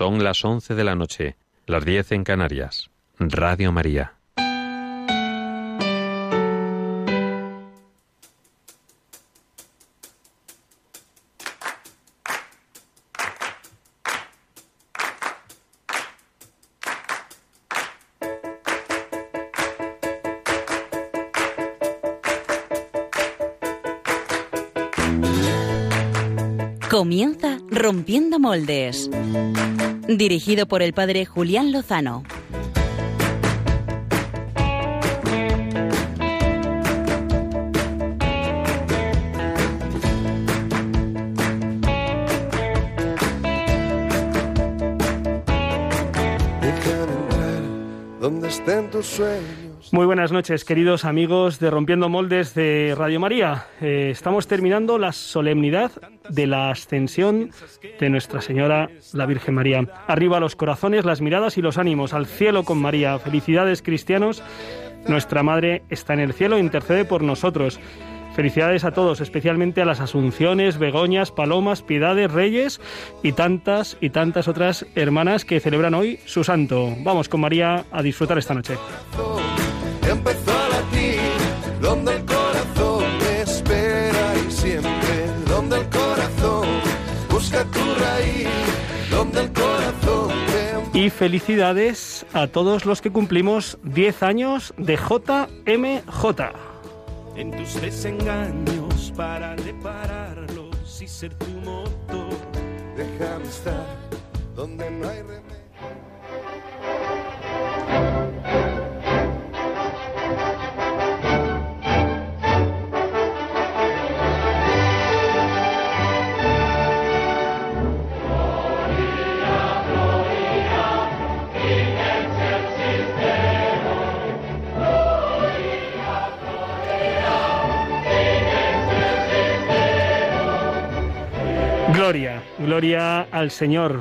Son las once de la noche, las diez en Canarias. Radio María. Comienza Rompiendo Moldes. Dirigido por el padre Julián Lozano. Muy buenas noches, queridos amigos de Rompiendo Moldes de Radio María. Eh, estamos terminando la solemnidad de la ascensión de Nuestra Señora, la Virgen María. Arriba los corazones, las miradas y los ánimos, al cielo con María. Felicidades, cristianos. Nuestra Madre está en el cielo intercede por nosotros. Felicidades a todos, especialmente a las Asunciones, Begoñas, Palomas, Piedades, Reyes y tantas y tantas otras hermanas que celebran hoy su santo. Vamos con María a disfrutar esta noche empezó a latir, donde el corazón espera y siempre, donde el corazón busca tu raíz, donde el corazón Y felicidades a todos los que cumplimos 10 años de JMJ. En tus desengaños para repararlos y ser tu motor. Déjame estar donde no hay remedio. Gloria, al Señor.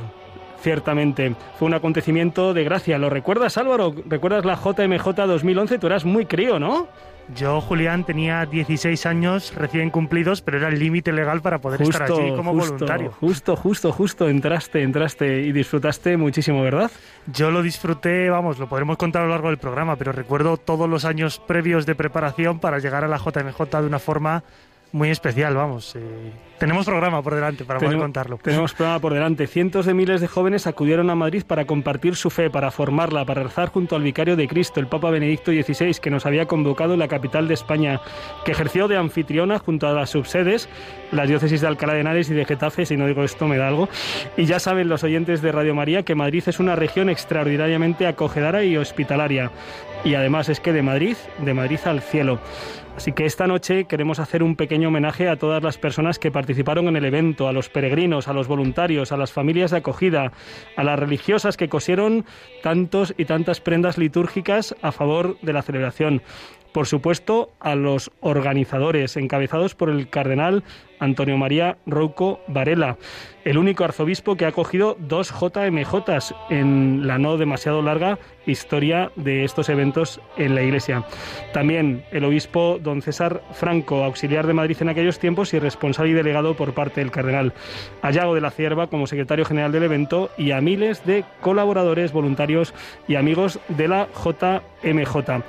Ciertamente, fue un acontecimiento de gracia. ¿Lo recuerdas, Álvaro? ¿Recuerdas la JMJ 2011? Tú eras muy crío, ¿no? Yo, Julián, tenía 16 años recién cumplidos, pero era el límite legal para poder estar allí como voluntario. Justo, justo, justo, entraste, entraste y disfrutaste muchísimo, ¿verdad? Yo lo disfruté, vamos, lo podremos contar a lo largo del programa, pero recuerdo todos los años previos de preparación para llegar a la JMJ de una forma muy especial, vamos. Eh, tenemos programa por delante para poder contarlo. Tenemos programa por delante. Cientos de miles de jóvenes acudieron a Madrid para compartir su fe, para formarla, para rezar junto al vicario de Cristo, el Papa Benedicto XVI, que nos había convocado en la capital de España, que ejerció de anfitriona junto a las subsedes, las diócesis de Alcalá de Henares y de Getafe, si no digo esto me da algo. Y ya saben los oyentes de Radio María que Madrid es una región extraordinariamente acogedora y hospitalaria. Y además es que de Madrid, de Madrid al cielo. Así que esta noche queremos hacer un pequeño homenaje a todas las personas que participaron en el evento, a los peregrinos, a los voluntarios, a las familias de acogida, a las religiosas que cosieron tantos y tantas prendas litúrgicas a favor de la celebración. Por supuesto, a los organizadores, encabezados por el cardenal Antonio María Rouco Varela, el único arzobispo que ha cogido dos JMJs en la no demasiado larga historia de estos eventos en la Iglesia. También el obispo don César Franco, auxiliar de Madrid en aquellos tiempos y responsable y delegado por parte del cardenal. A Yago de la Cierva como secretario general del evento y a miles de colaboradores, voluntarios y amigos de la JMJ.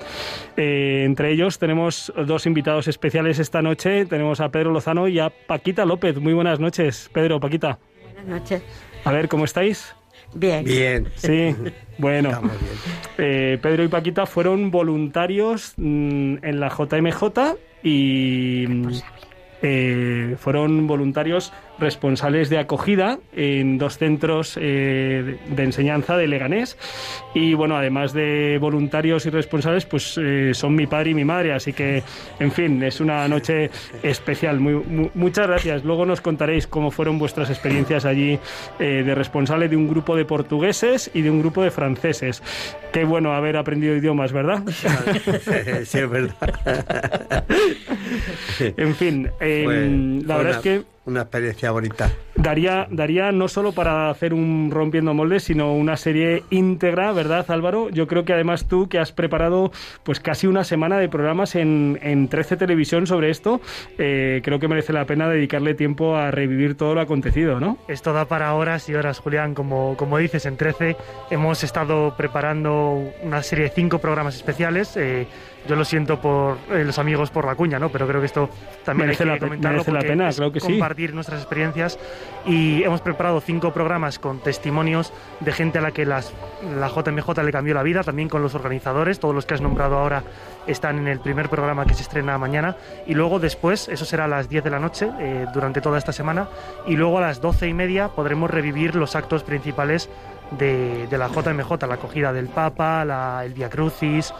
Eh, entre ellos tenemos dos invitados especiales esta noche. Tenemos a Pedro Lozano y a Paquita López. Muy buenas noches, Pedro, Paquita. Buenas noches. A ver, ¿cómo estáis? Bien. Bien. Sí, bueno. Eh, Pedro y Paquita fueron voluntarios mm, en la JMJ y eh, fueron voluntarios responsables de acogida en dos centros eh, de enseñanza de Leganés. Y bueno además de voluntarios y responsables pues eh, son mi padre y mi madre. Así que en fin es una noche especial. Muy, muchas gracias. Luego nos contaréis cómo fueron vuestras experiencias allí de responsable de un grupo de portugueses y de un grupo de franceses. Qué bueno haber aprendido idiomas verdad sí es verdad. En fin la verdad es que una experiencia bonita. Daría, daría no solo para hacer un rompiendo moldes, sino una serie íntegra, ¿verdad, Álvaro? Yo creo que además tú, que has preparado pues casi una semana de programas en, en 13 Televisión sobre esto, eh, creo que merece la pena dedicarle tiempo a revivir todo lo acontecido, ¿no? Esto da para horas y horas, Julián. Como, como dices, en 13 hemos estado preparando una serie de cinco programas especiales. Eh, yo lo siento por eh, los amigos por la cuña, ¿no? Pero creo que esto también Merece hay la que pe- comentarlo merece la pena, claro que sí. compartir nuestras experiencias y hemos preparado cinco programas con testimonios de gente a la que las, la JMJ le cambió la vida, también con los organizadores, todos los que has nombrado ahora están en el primer programa que se estrena mañana. Y luego después, eso será a las 10 de la noche eh, durante toda esta semana. Y luego a las 12 y media podremos revivir los actos principales de, la JMJ, la acogida del Papa, la- el Via Crucis,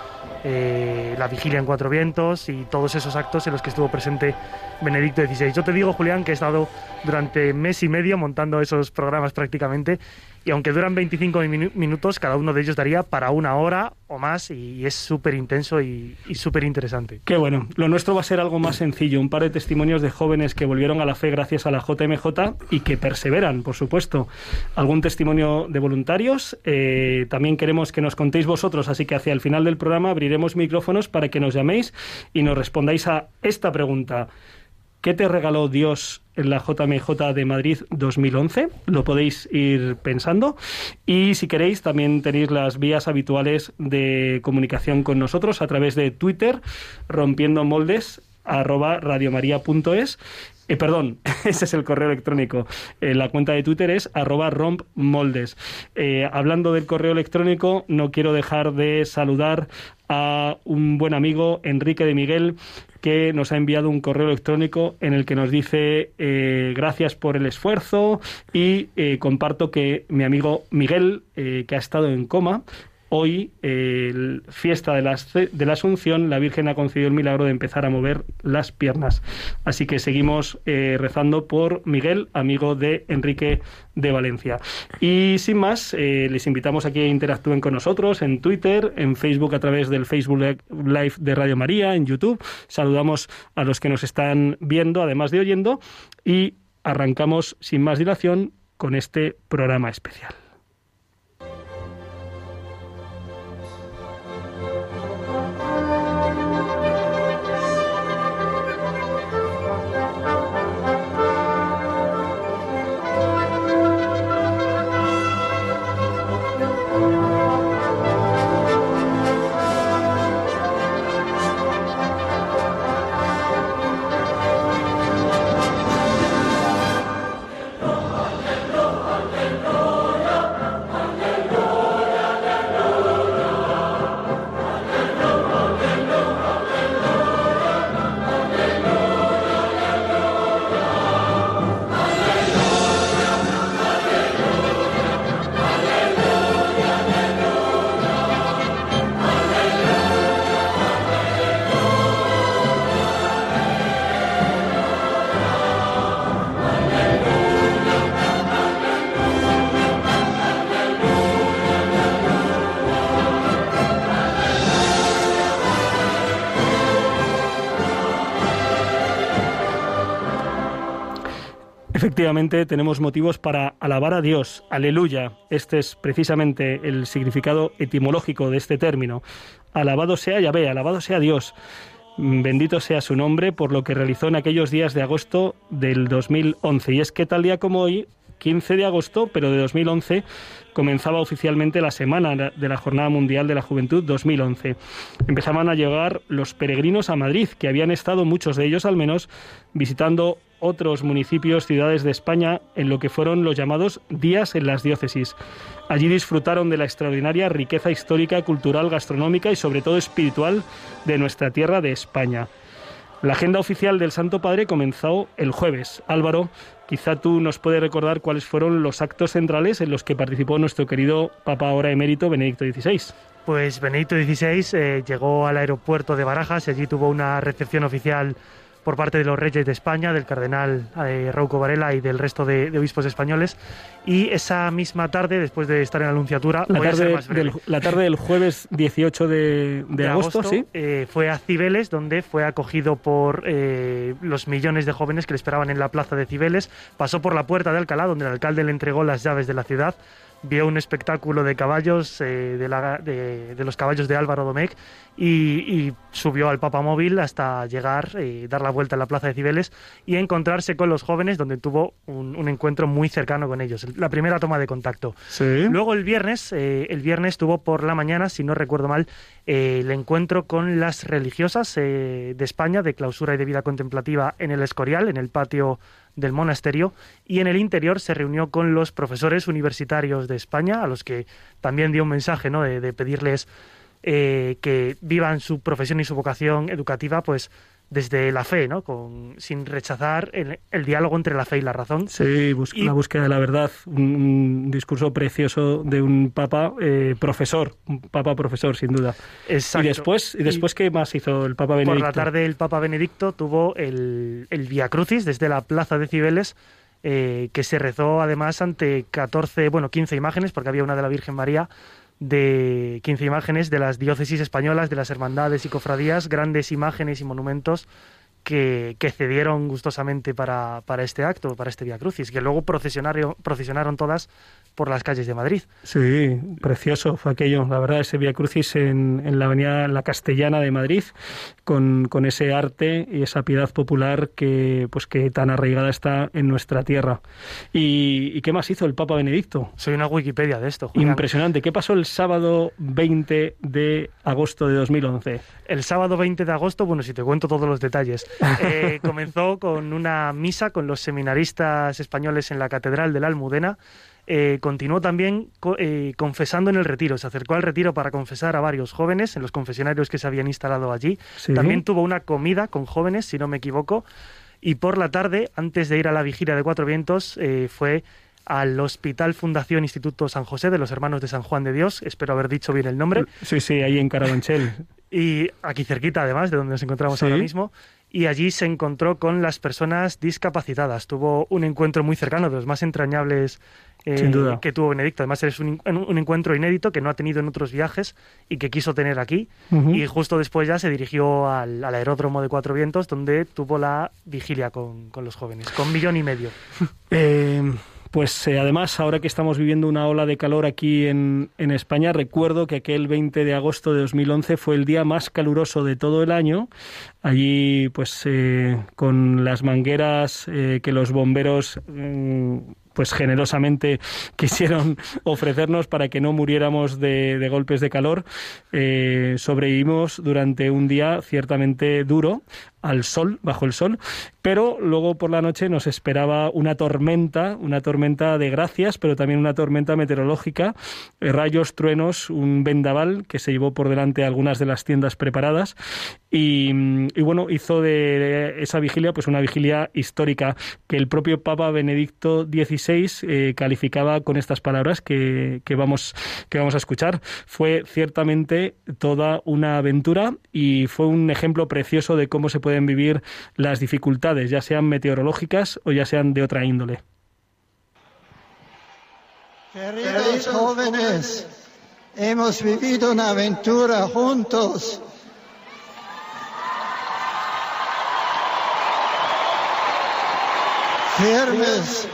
eh, la vigilia en Cuatro Vientos y todos esos actos en los que estuvo presente Benedicto XVI. Yo te digo, Julián, que he estado durante mes y medio montando esos programas prácticamente y aunque duran 25 minu- minutos, cada uno de ellos daría para una hora o más y, es súper intenso y, y súper interesante. Qué bueno. Lo nuestro va a ser algo más sencillo. Un par de testimonios de jóvenes que volvieron a la fe gracias a la JMJ y que perseveran, por supuesto. Algún testimonio de voluntarios. Eh, también queremos que nos contéis vosotros, así que hacia el final del programa abriremos micrófonos para que nos llaméis y nos respondáis a esta pregunta. ¿Qué te regaló Dios en la JMJ de Madrid 2011? Lo podéis ir pensando. Y si queréis, también tenéis las vías habituales de comunicación con nosotros a través de Twitter, rompiendo moldes arroba radiomaria.es eh, perdón, ese es el correo electrónico. Eh, la cuenta de Twitter es arroba rompmoldes. Eh, hablando del correo electrónico, no quiero dejar de saludar a un buen amigo, Enrique de Miguel, que nos ha enviado un correo electrónico en el que nos dice eh, gracias por el esfuerzo y eh, comparto que mi amigo Miguel, eh, que ha estado en coma, Hoy, fiesta de la, de la, Asunción, la Virgen ha concedido el milagro de empezar a mover las piernas. Así que seguimos eh, rezando por Miguel, amigo de Enrique de Valencia. Y sin más, eh, les invitamos a que interactúen con nosotros en Twitter, en Facebook a través del Facebook Live de Radio María, en YouTube. Saludamos a los que nos están viendo, además de oyendo, y arrancamos sin más dilación con este programa especial. Efectivamente, tenemos motivos para alabar a Dios. Aleluya. Este es precisamente el significado etimológico de este término. Alabado sea Yahvé, alabado sea Dios. Bendito sea su nombre por lo que realizó en aquellos días de agosto del 2011. Y es que tal día como hoy, 15 de agosto, pero de 2011, comenzaba oficialmente la semana de la Jornada Mundial de la Juventud 2011. Empezaban a llegar los peregrinos a Madrid, que habían estado muchos de ellos al menos visitando otros municipios, ciudades de España, en lo que fueron los llamados días en las diócesis. Allí disfrutaron de la extraordinaria riqueza histórica, cultural, gastronómica y sobre todo espiritual de nuestra tierra de España. La agenda oficial del Santo Padre comenzó el jueves. Álvaro, quizá tú nos puedes recordar cuáles fueron los actos centrales en los que participó nuestro querido Papa ahora emérito Benedicto XVI. Pues Benedicto XVI eh, llegó al aeropuerto de Barajas y allí tuvo una recepción oficial por parte de los reyes de España, del cardenal eh, Rauco Varela y del resto de, obispos españoles. Y esa misma tarde, después de estar en la Anunciatura, la, tarde, del, la tarde del jueves 18 de, agosto, ¿sí? Eh, fue a Cibeles, donde fue acogido por eh, los millones de jóvenes que le esperaban en la plaza de Cibeles. Pasó por la puerta de Alcalá, donde el alcalde le entregó las llaves de la ciudad vio un espectáculo de caballos, eh, de, de, los caballos de Álvaro Domecq, y, subió al papamóvil hasta llegar y dar la vuelta en la plaza de Cibeles y encontrarse con los jóvenes, donde tuvo un, encuentro muy cercano con ellos, la primera toma de contacto. Luego el viernes, eh, el viernes tuvo por la mañana, si no recuerdo mal, eh, el encuentro con las religiosas de España de clausura y de vida contemplativa en el Escorial, en el patio del monasterio y en el interior se reunió con los profesores universitarios de España, a los que también dio un mensaje ¿no? de, pedirles eh, que vivan su profesión y su vocación educativa pues desde la fe, ¿no? Con, sin rechazar el, diálogo entre la fe y la razón. Sí, la búsqueda de la verdad, un, discurso precioso de un papa eh, profesor, un papa profesor, sin duda. Exacto. Y después, y después ¿qué más hizo el papa Benedicto? Por la tarde el papa Benedicto tuvo el, el Via Crucis desde la plaza de Cibeles, eh, que se rezó además ante 14, bueno, 15 imágenes, porque había una de la Virgen María, de 15 imágenes de las diócesis españolas, de las hermandades y cofradías, grandes imágenes y monumentos que, que cedieron gustosamente para, para, este acto, para este Via Crucis, que luego procesionaron, procesionaron todas por las calles de Madrid. Sí, precioso fue aquello, la verdad, ese Via Crucis en, en la avenida La Castellana de Madrid, con, con, ese arte y esa piedad popular que, pues, que tan arraigada está en nuestra tierra. ¿Y, qué más hizo el Papa Benedicto? Soy una Wikipedia de esto. Impresionante. ¿Qué pasó el sábado 20 de agosto de 2011? El sábado 20 de agosto, bueno, si te cuento todos los detalles, eh, comenzó con una misa con los seminaristas españoles en la Catedral de la Almudena, eh, continuó también eh, confesando en el retiro. Se acercó al retiro para confesar a varios jóvenes en los confesionarios que se habían instalado allí. También tuvo una comida con jóvenes, si no me equivoco. Y por la tarde, antes de ir a la vigilia de Cuatro Vientos, eh, fue al Hospital Fundación Instituto San José de los Hermanos de San Juan de Dios. Espero haber dicho bien el nombre. Sí, sí, ahí en Carabanchel. y aquí cerquita, además, de donde nos encontramos ahora mismo y allí se encontró con las personas discapacitadas. Tuvo un encuentro muy cercano, de los más entrañables eh, que tuvo Benedicto. Además, es un, encuentro inédito que no ha tenido en otros viajes y que quiso tener aquí. Y justo después ya se dirigió al, aeródromo de Cuatro Vientos, donde tuvo la vigilia con, con los jóvenes, con un millón y medio. Eh, pues eh, además, ahora que estamos viviendo una ola de calor aquí en, España, recuerdo que aquel 20 de agosto de 2011 fue el día más caluroso de todo el año. Allí, pues eh, con las mangueras eh, que los bomberos mm, pues generosamente quisieron ofrecernos para que no muriéramos de, golpes de calor. Sobrevivimos durante un día ciertamente duro al sol, bajo el sol, pero luego por la noche nos esperaba una tormenta, una tormenta de gracias, pero también una tormenta meteorológica, eh, rayos, truenos, un vendaval que se llevó por delante algunas de las tiendas preparadas y, bueno, hizo de esa vigilia pues una vigilia histórica que el propio Papa Benedicto XVI eh, calificaba con estas palabras que, que, vamos, que vamos a escuchar. Fue ciertamente toda una aventura y fue un ejemplo precioso de cómo se pueden vivir las dificultades, ya sean meteorológicas o ya sean de otra índole. Queridos jóvenes, hemos vivido una aventura juntos firmes,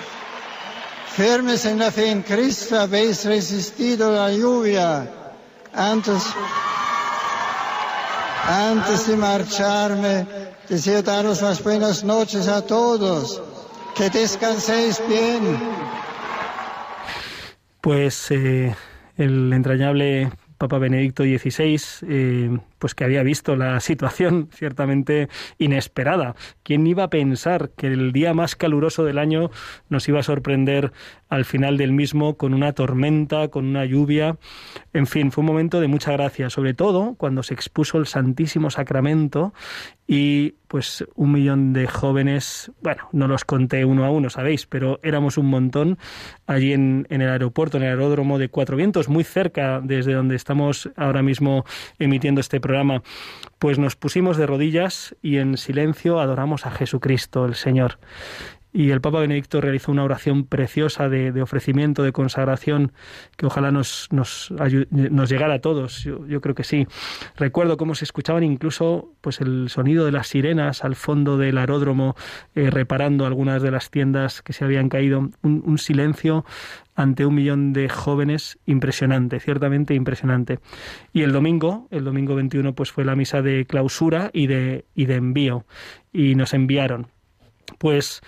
firmes en la fe en Cristo, habéis resistido la lluvia antes, antes de marcharme. Deseo daros las buenas noches a todos. Que descanséis bien. Pues eh, el entrañable Papa Benedicto XVI, pues que había visto la situación ciertamente inesperada. ¿Quién iba a pensar que el día más caluroso del año nos iba a sorprender al final del mismo con una tormenta, con una lluvia? En fin, fue un momento de mucha gracia, sobre todo cuando se expuso el Santísimo Sacramento y pues un millón de jóvenes, bueno, no los conté uno a uno, sabéis, pero éramos un montón allí en, en el aeropuerto, en el aeródromo de Cuatro Vientos, muy cerca desde donde estamos ahora mismo emitiendo este programa. Pues nos pusimos de rodillas y en silencio adoramos a Jesucristo, el Señor y el Papa Benedicto realizó una oración preciosa de, ofrecimiento, de consagración, que ojalá nos, nos, llegara a todos. Yo, creo que sí. Recuerdo cómo se escuchaban incluso pues el sonido de las sirenas al fondo del aeródromo, eh, reparando algunas de las tiendas que se habían caído. Un, silencio ante un millón de jóvenes impresionante, ciertamente impresionante. Y el domingo, el domingo 21, pues fue la misa de clausura y de, y de envío. Y nos enviaron. Pues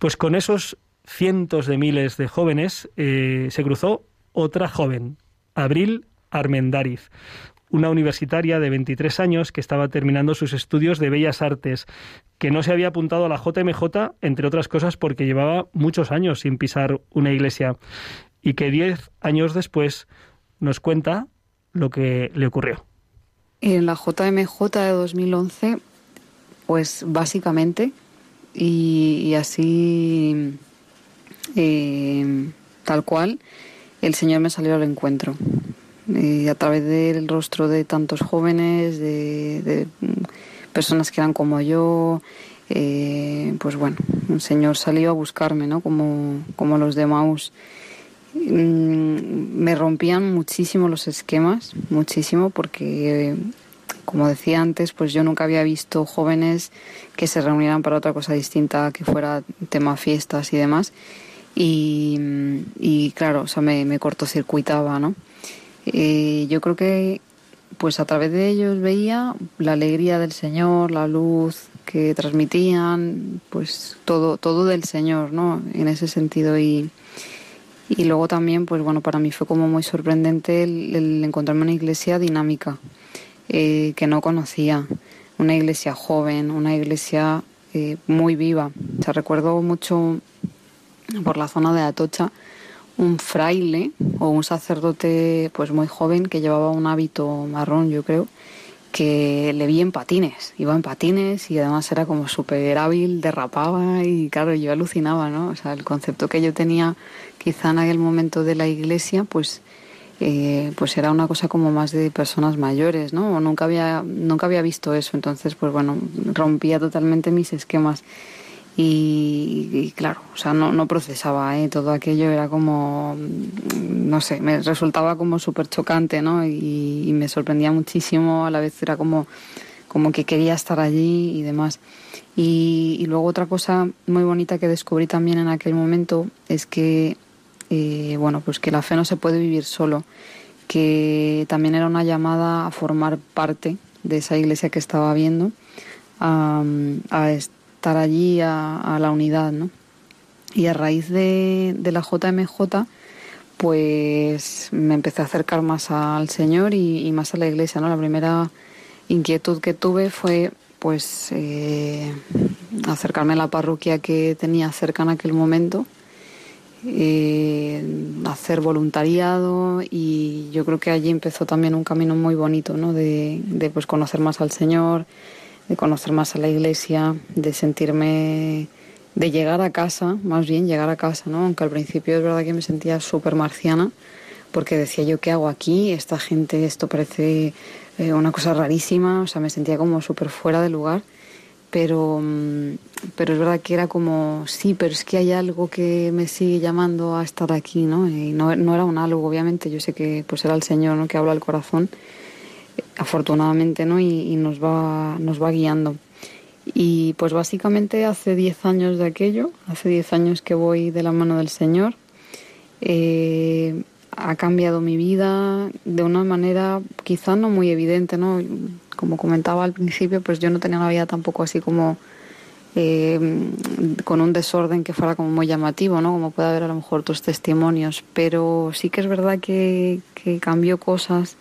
pues con esos cientos de miles de jóvenes eh, se cruzó otra joven, Abril Armendáriz, una universitaria de 23 años que estaba terminando sus estudios de Bellas Artes, que no se había apuntado a la JMJ, entre otras cosas porque llevaba muchos años sin pisar una iglesia, y que diez años después nos cuenta lo que le ocurrió. En la JMJ de 2011, pues básicamente y, así, eh, tal cual, el Señor me salió al encuentro. A través del rostro de tantos jóvenes, de, personas que eran como yo, eh, pues bueno, el Señor salió a buscarme, ¿no? Como, como los de Maus. Mm, me rompían muchísimo los esquemas, muchísimo, porque como decía antes, pues yo nunca había visto jóvenes que se reunieran para otra cosa distinta que fuera tema fiestas y demás. Y, claro, o sea, me, me cortocircuitaba, ¿no? Eh, yo creo que pues a través de ellos veía la alegría del Señor, la luz que transmitían, pues todo, todo del Señor, ¿no? En ese sentido y, y luego también, pues bueno, para mí fue como muy sorprendente el, el encontrarme una iglesia dinámica, eh, que no conocía, una iglesia joven, una iglesia eh, muy viva. Se recuerdo mucho por la zona de Atocha un fraile o un sacerdote pues muy joven que llevaba un hábito marrón, yo creo, que le vi en patines, iba en patines y además era como súper hábil, derrapaba y claro, yo alucinaba, ¿no? O sea, el concepto que yo tenía quizá en aquel momento de la iglesia, pues eh, pues era una cosa como más de personas mayores, ¿no? nunca había, nunca había visto eso, entonces pues bueno, rompía totalmente mis esquemas. Y, claro, o sea, no, no procesaba ¿eh? todo aquello, era como, no sé, me resultaba como súper chocante, ¿no? Y, me sorprendía muchísimo, a la vez era como, como que quería estar allí y demás. Y, y luego otra cosa muy bonita que descubrí también en aquel momento es que eh, bueno, pues que la fe no se puede vivir solo, que también era una llamada a formar parte de esa iglesia que estaba viendo, a, estar allí, a, la unidad, ¿no? Y a raíz de, la JMJ, pues me empecé a acercar más al Señor y, más a la iglesia, ¿no? La primera inquietud que tuve fue pues eh, acercarme a la parroquia que tenía cerca en aquel momento eh, hacer voluntariado y yo creo que allí empezó también un camino muy bonito, ¿no? De, pues conocer más al Señor, de conocer más a la iglesia, de sentirme, de llegar a casa, más bien llegar a casa, ¿no? Aunque al principio es verdad que me sentía súper marciana, porque decía yo, ¿qué hago aquí? Esta gente, esto parece eh, una cosa rarísima, o sea, me sentía como súper fuera de lugar pero, mm, pero es verdad que era como, sí, pero es que hay algo que me sigue llamando a estar aquí, ¿no? Y no, no era un algo, obviamente, yo sé que pues era el Señor, ¿no? Que habla al corazón, afortunadamente, ¿no? Y, nos, va, nos va guiando. Y pues básicamente hace 10 años de aquello, hace 10 años que voy de la mano del Señor, eh, ha cambiado mi vida de una manera quizá no muy evidente, ¿no? Como comentaba al principio, pues yo no tenía una vida tampoco así como eh, con un desorden que fuera como muy llamativo, ¿no? Como puede haber a lo mejor tus testimonios, pero sí que es verdad que, cambió cosas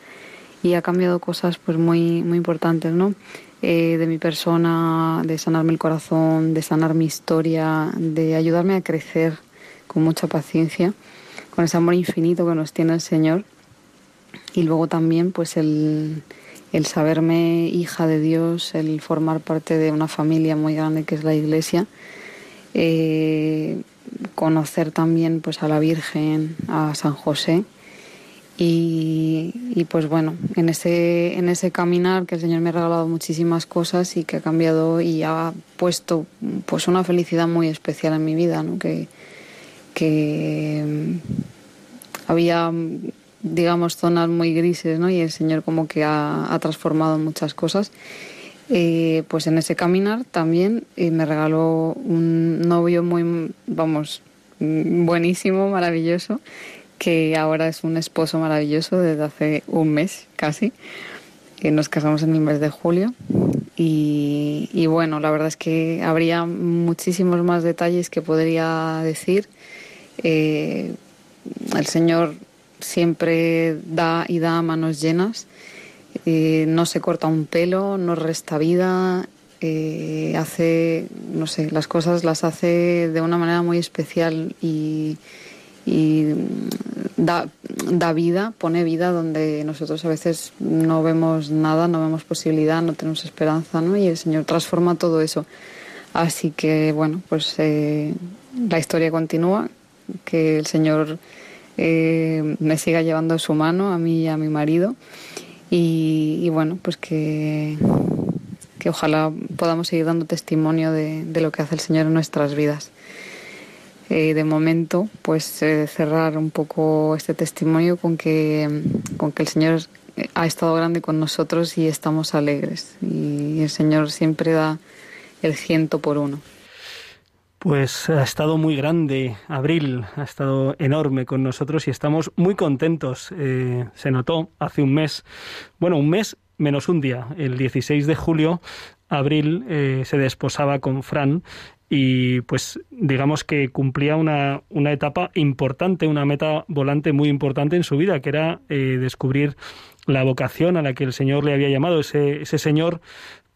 y ha cambiado cosas pues muy, muy importantes, ¿no? Eh, de mi persona, de sanarme el corazón, de sanar mi historia, de ayudarme a crecer con mucha paciencia, con ese amor infinito que nos tiene el Señor. Y luego también pues el, el saberme hija de Dios, el formar parte de una familia muy grande que es la Iglesia, eh, conocer también pues a la Virgen, a San José Y, pues bueno, en ese, en ese caminar que el Señor me ha regalado muchísimas cosas y que ha cambiado y ha puesto pues una felicidad muy especial en mi vida, ¿no? que, que mm, había digamos zonas muy grises ¿no? y el Señor como que ha, transformado muchas cosas. Eh, pues en ese caminar también eh, me regaló un novio muy, vamos, buenísimo, maravilloso, que ahora es un esposo maravilloso desde hace un mes casi. Que nos casamos en el mes de julio. Y, bueno, la verdad es que habría muchísimos más detalles que podría decir. Eh, el Señor siempre da y da manos llenas. Eh, no se corta un pelo, no resta vida, eh, hace, no sé, las cosas las hace de una manera muy especial y, da, da, vida, pone vida donde nosotros a veces no vemos nada, no vemos posibilidad, no tenemos esperanza, ¿no? Y el Señor transforma todo eso. Así que, bueno, pues eh, la historia continúa, que el Señor eh, me siga llevando su mano a mí y a mi marido. Y, bueno, pues que, que ojalá podamos seguir dando testimonio de, de lo que hace el Señor en nuestras vidas. Eh, de momento, pues eh, cerrar un poco este testimonio con que, con que el Señor ha estado grande con nosotros y estamos alegres. Y el Señor siempre da el ciento por uno. Pues ha estado muy grande, Abril, ha estado enorme con nosotros y estamos muy contentos. Eh, se notó hace un mes, bueno, un mes menos un día, el 16 de julio, Abril se desposaba con Fran y pues digamos que cumplía una, una, etapa importante, una meta volante muy importante en su vida, que era eh, descubrir la vocación a la que el Señor le había llamado, ese, ese Señor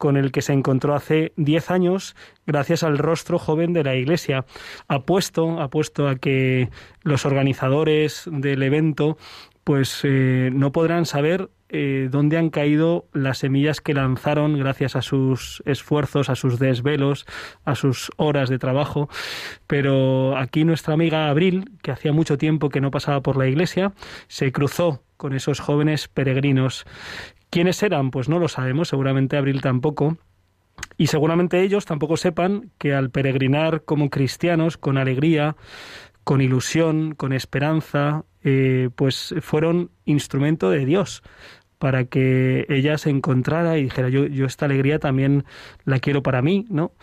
con el que se encontró hace diez años gracias al rostro joven de la Iglesia. Apuesto, apuesto a que los organizadores del evento pues eh, no podrán saber eh, dónde han caído las semillas que lanzaron gracias a sus esfuerzos, a sus desvelos, a sus horas de trabajo. Pero aquí nuestra amiga Abril, que hacía mucho tiempo que no pasaba por la iglesia, se cruzó con esos jóvenes peregrinos. ¿Quiénes eran? Pues no lo sabemos, seguramente Abril tampoco. Y seguramente ellos tampoco sepan que al peregrinar como cristianos, con alegría, con ilusión, con esperanza, eh, pues fueron instrumento de Dios para que ella se encontrara y dijera, yo, yo esta alegría también la quiero para mí, ¿no?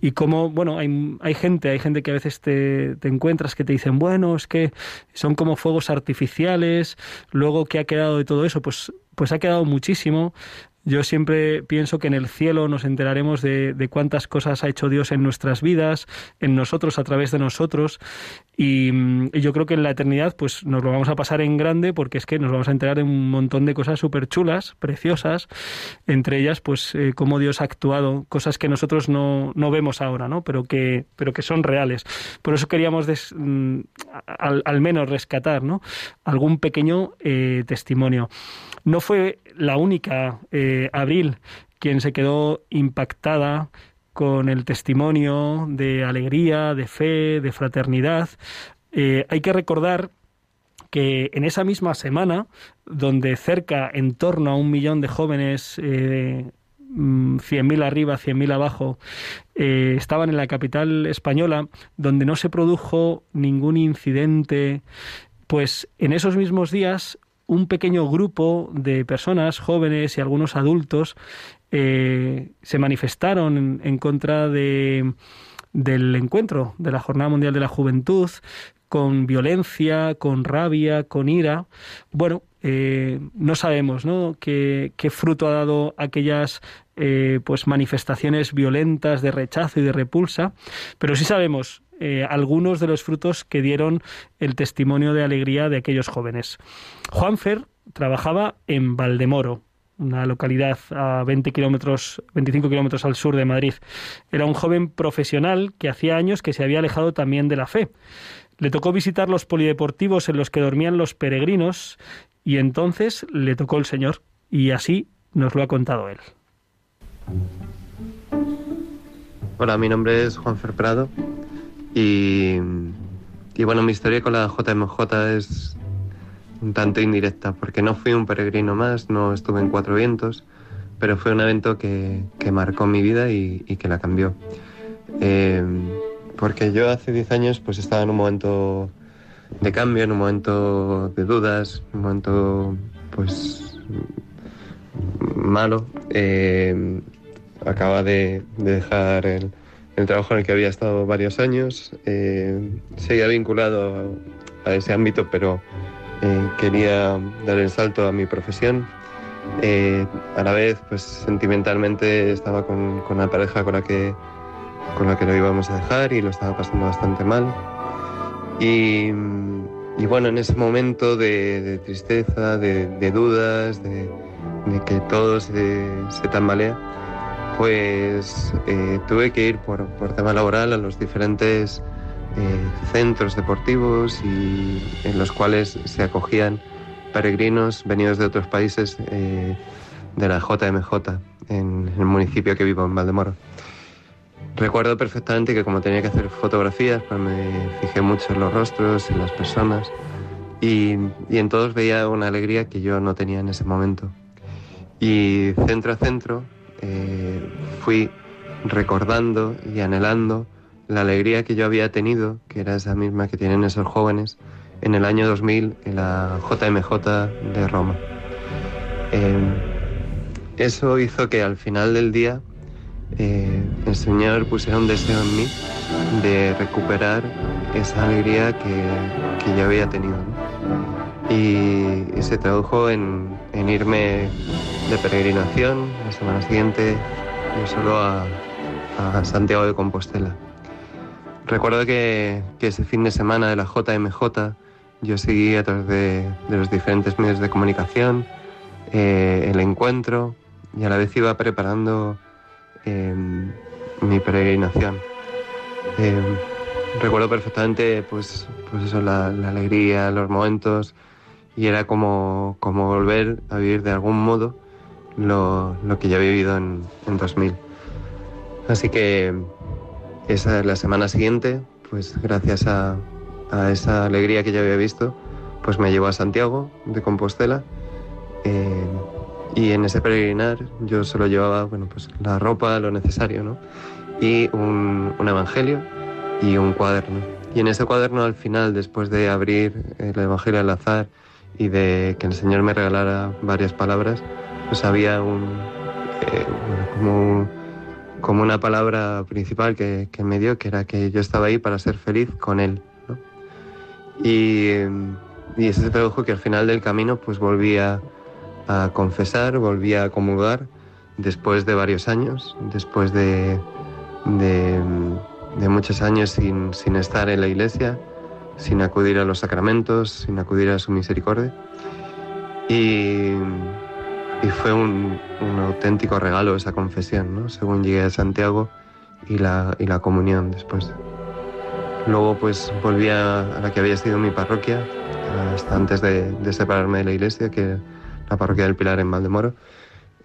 Y como, bueno, hay, hay gente, hay gente que a veces te, te, encuentras que te dicen, bueno, es que son como fuegos artificiales, luego, ¿qué ha quedado de todo eso? Pues, pues ha quedado muchísimo. Yo siempre pienso que en el cielo nos enteraremos de, cuántas cosas ha hecho Dios en nuestras vidas, en nosotros, a través de nosotros. Y, yo creo que en la eternidad pues nos lo vamos a pasar en grande porque es que nos vamos a enterar de un montón de cosas súper chulas, preciosas, entre ellas pues eh, cómo Dios ha actuado, cosas que nosotros no, no, vemos ahora, ¿no? Pero que, pero que son reales. Por eso queríamos mm, al, menos rescatar ¿no? algún pequeño eh, testimonio. No fue la única eh, Abril quien se quedó impactada con el testimonio de alegría, de fe, de fraternidad. Eh, hay que recordar que en esa misma semana, donde cerca, en torno a un millón de jóvenes, eh, 100.000 mm, arriba, 100.000 abajo, eh, estaban en la capital española, donde no se produjo ningún incidente, pues en esos mismos días un pequeño grupo de personas, jóvenes y algunos adultos, eh, se manifestaron en, contra de, del encuentro de la Jornada Mundial de la Juventud, con violencia, con rabia, con ira. Bueno, eh, no sabemos ¿no? Qué, fruto ha dado aquellas eh, pues manifestaciones violentas de rechazo y de repulsa, pero sí sabemos eh, algunos de los frutos que dieron el testimonio de alegría de aquellos jóvenes. Juanfer trabajaba en Valdemoro, una localidad a 20 kilómetros, 25 kilómetros al sur de Madrid. Era un joven profesional que hacía años que se había alejado también de la fe. Le tocó visitar los polideportivos en los que dormían los peregrinos y entonces le tocó el Señor y así nos lo ha contado él. Hola, mi nombre es Juanfer Prado y, bueno, mi historia con la JMJ es, un tanto indirecta, porque no fui un peregrino más, no estuve en Cuatro Vientos, pero fue un evento que, que marcó mi vida y, que la cambió. Eh, porque yo hace 10 años pues estaba en un momento de cambio, en un momento de dudas, un momento pues malo. Eh, acaba de, de dejar el, el, trabajo en el que había estado varios años. Eh, seguía vinculado a, ese ámbito, pero eh, quería dar el salto a mi profesión. Eh, a la vez, pues sentimentalmente estaba con, con la pareja con la que con la que lo íbamos a dejar y lo estaba pasando bastante mal. Y, y bueno, en ese momento de, tristeza, de, de dudas, de, de, que todo se, se tambalea, pues eh, tuve que ir por, tema laboral a los diferentes eh, centros deportivos y en los cuales se acogían peregrinos venidos de otros países eh, de la JMJ en el municipio que vivo en Valdemoro. Recuerdo perfectamente que como tenía que hacer fotografías, pues me fijé mucho en los rostros, en las personas y, en todos veía una alegría que yo no tenía en ese momento. Y centro a centro eh, fui recordando y anhelando la alegría que yo había tenido, que era esa misma que tienen esos jóvenes, en el año 2000 en la JMJ de Roma. Eh, eso hizo que al final del día eh, el Señor pusiera un deseo en mí de recuperar esa alegría que, que yo había tenido. ¿no? Y, se tradujo en, en, irme de peregrinación la semana siguiente yo solo a, Santiago de Compostela. Recuerdo que, que, ese fin de semana de la JMJ yo seguí a través de, de los diferentes medios de comunicación eh, el encuentro y a la vez iba preparando eh, mi peregrinación. Eh, recuerdo perfectamente pues, pues la, la, alegría, los momentos, y era como, como volver a vivir de algún modo lo, lo que yo había vivido en, en 2000. Así que esa la semana siguiente, pues gracias a, a, esa alegría que yo había visto, pues me llevó a Santiago de Compostela. Eh, y en ese peregrinar yo solo llevaba bueno, pues la ropa, lo necesario, ¿no? Y un, un, evangelio y un cuaderno. Y en ese cuaderno al final, después de abrir el evangelio al azar y de que el Señor me regalara varias palabras, pues había un, eh, como, como, una palabra principal que, que, me dio, que era que yo estaba ahí para ser feliz con Él. Y, y eso se tradujo que al final del camino pues volvía a confesar, volví a comulgar después de varios años, después de, de, de muchos años sin, sin, estar en la iglesia, sin acudir a los sacramentos, sin acudir a su misericordia. Y, y fue un, un, auténtico regalo esa confesión, ¿no? según llegué a Santiago y la, y la comunión después. Luego pues volví a, la que había sido mi parroquia, hasta antes de, de separarme de la iglesia, que la parroquia del Pilar en Valdemoro,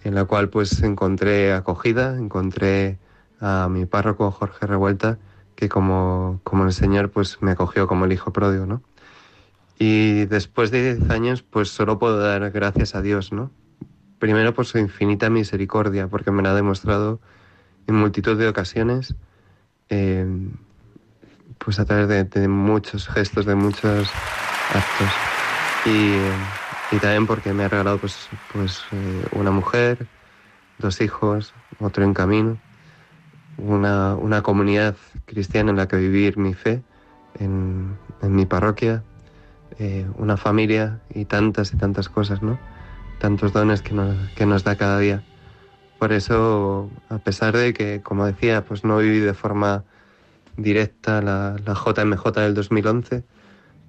en la cual pues encontré acogida, encontré a mi párroco Jorge Revuelta, que como, como el Señor pues me acogió como el hijo pródigo, ¿no? Y después de 10 años pues solo puedo dar gracias a Dios, ¿no? Primero por su infinita misericordia, porque me la ha demostrado en multitud de ocasiones, eh, pues a través de, muchos gestos, de muchos actos. Y, y también porque me ha regalado pues, pues eh, una mujer, dos hijos, otro en camino, una, una, comunidad cristiana en la que vivir mi fe, en, en mi parroquia, eh, una familia y tantas y tantas cosas, ¿no? Tantos dones que nos, que nos da cada día. Por eso, a pesar de que, como decía, pues no viví de forma directa la, la JMJ del 2011,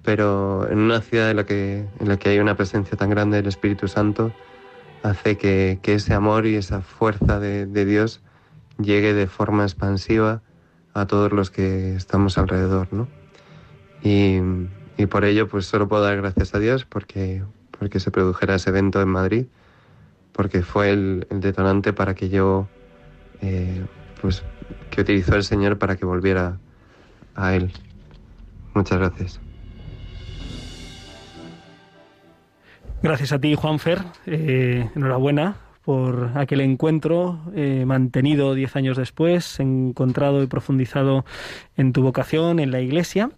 pero en una ciudad en la que, en la que hay una presencia tan grande del Espíritu Santo, hace que, que ese amor y esa fuerza de, de, Dios llegue de forma expansiva a todos los que estamos alrededor, ¿no? Y, y por ello, pues solo puedo dar gracias a Dios porque, porque se produjera ese evento en Madrid, porque fue el, detonante para que yo, eh, pues, que utilizó el Señor para que volviera a Él. Muchas gracias. Gracias a ti, Juanfer. Eh, enhorabuena por aquel encuentro eh, mantenido diez años después, encontrado y profundizado en tu vocación, en la iglesia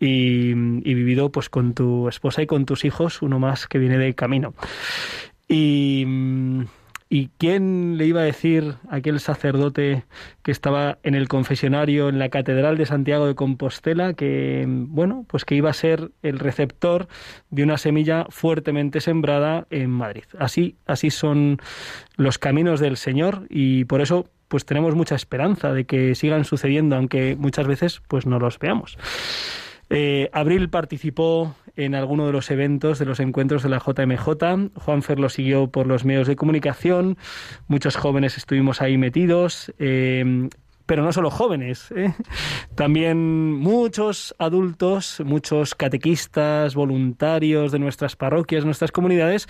y, y vivido pues con tu esposa y con tus hijos, uno más que viene de camino. Y mm, ¿Y quién le iba a decir a aquel sacerdote que estaba en el confesionario en la Catedral de Santiago de Compostela que, bueno, pues que iba a ser el receptor de una semilla fuertemente sembrada en Madrid? Así, así son los caminos del Señor y por eso pues tenemos mucha esperanza de que sigan sucediendo, aunque muchas veces pues no los veamos. Eh, Abril participó en alguno de los eventos de los encuentros de la JMJ. Juanfer lo siguió por los medios de comunicación. Muchos jóvenes estuvimos ahí metidos. Eh, pero no solo jóvenes, ¿eh? también muchos adultos, muchos catequistas, voluntarios de nuestras parroquias, nuestras comunidades,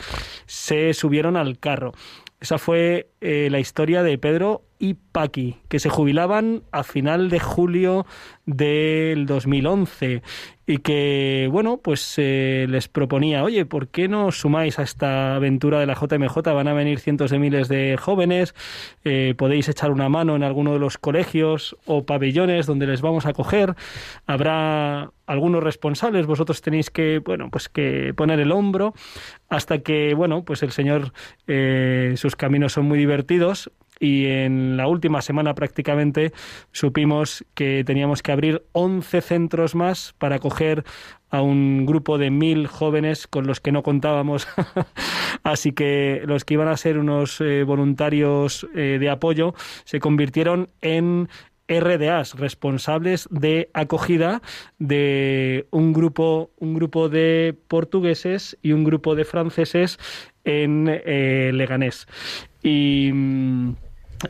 se subieron al carro. Esa fue la historia de Pedro y Paqui, que se jubilaban a final de julio del 2011 y que, bueno, pues eh, les proponía, oye, ¿por qué no sumáis a esta aventura de la JMJ? Van a venir cientos de miles de jóvenes, eh, podéis echar una mano en alguno de los colegios o pabellones donde les vamos a coger, habrá algunos responsables, vosotros tenéis que, bueno, pues que poner el hombro hasta que, bueno, pues el Señor, eh, sus caminos son muy divertidos, y en la última semana prácticamente supimos que teníamos que abrir 11 centros más para acoger a un grupo de mil jóvenes con los que no contábamos. Así que los que iban a ser unos eh, voluntarios eh, de apoyo se convirtieron en RDAs, responsables de acogida de un grupo, un grupo de portugueses y un grupo de franceses en eh, Leganés. Y mm,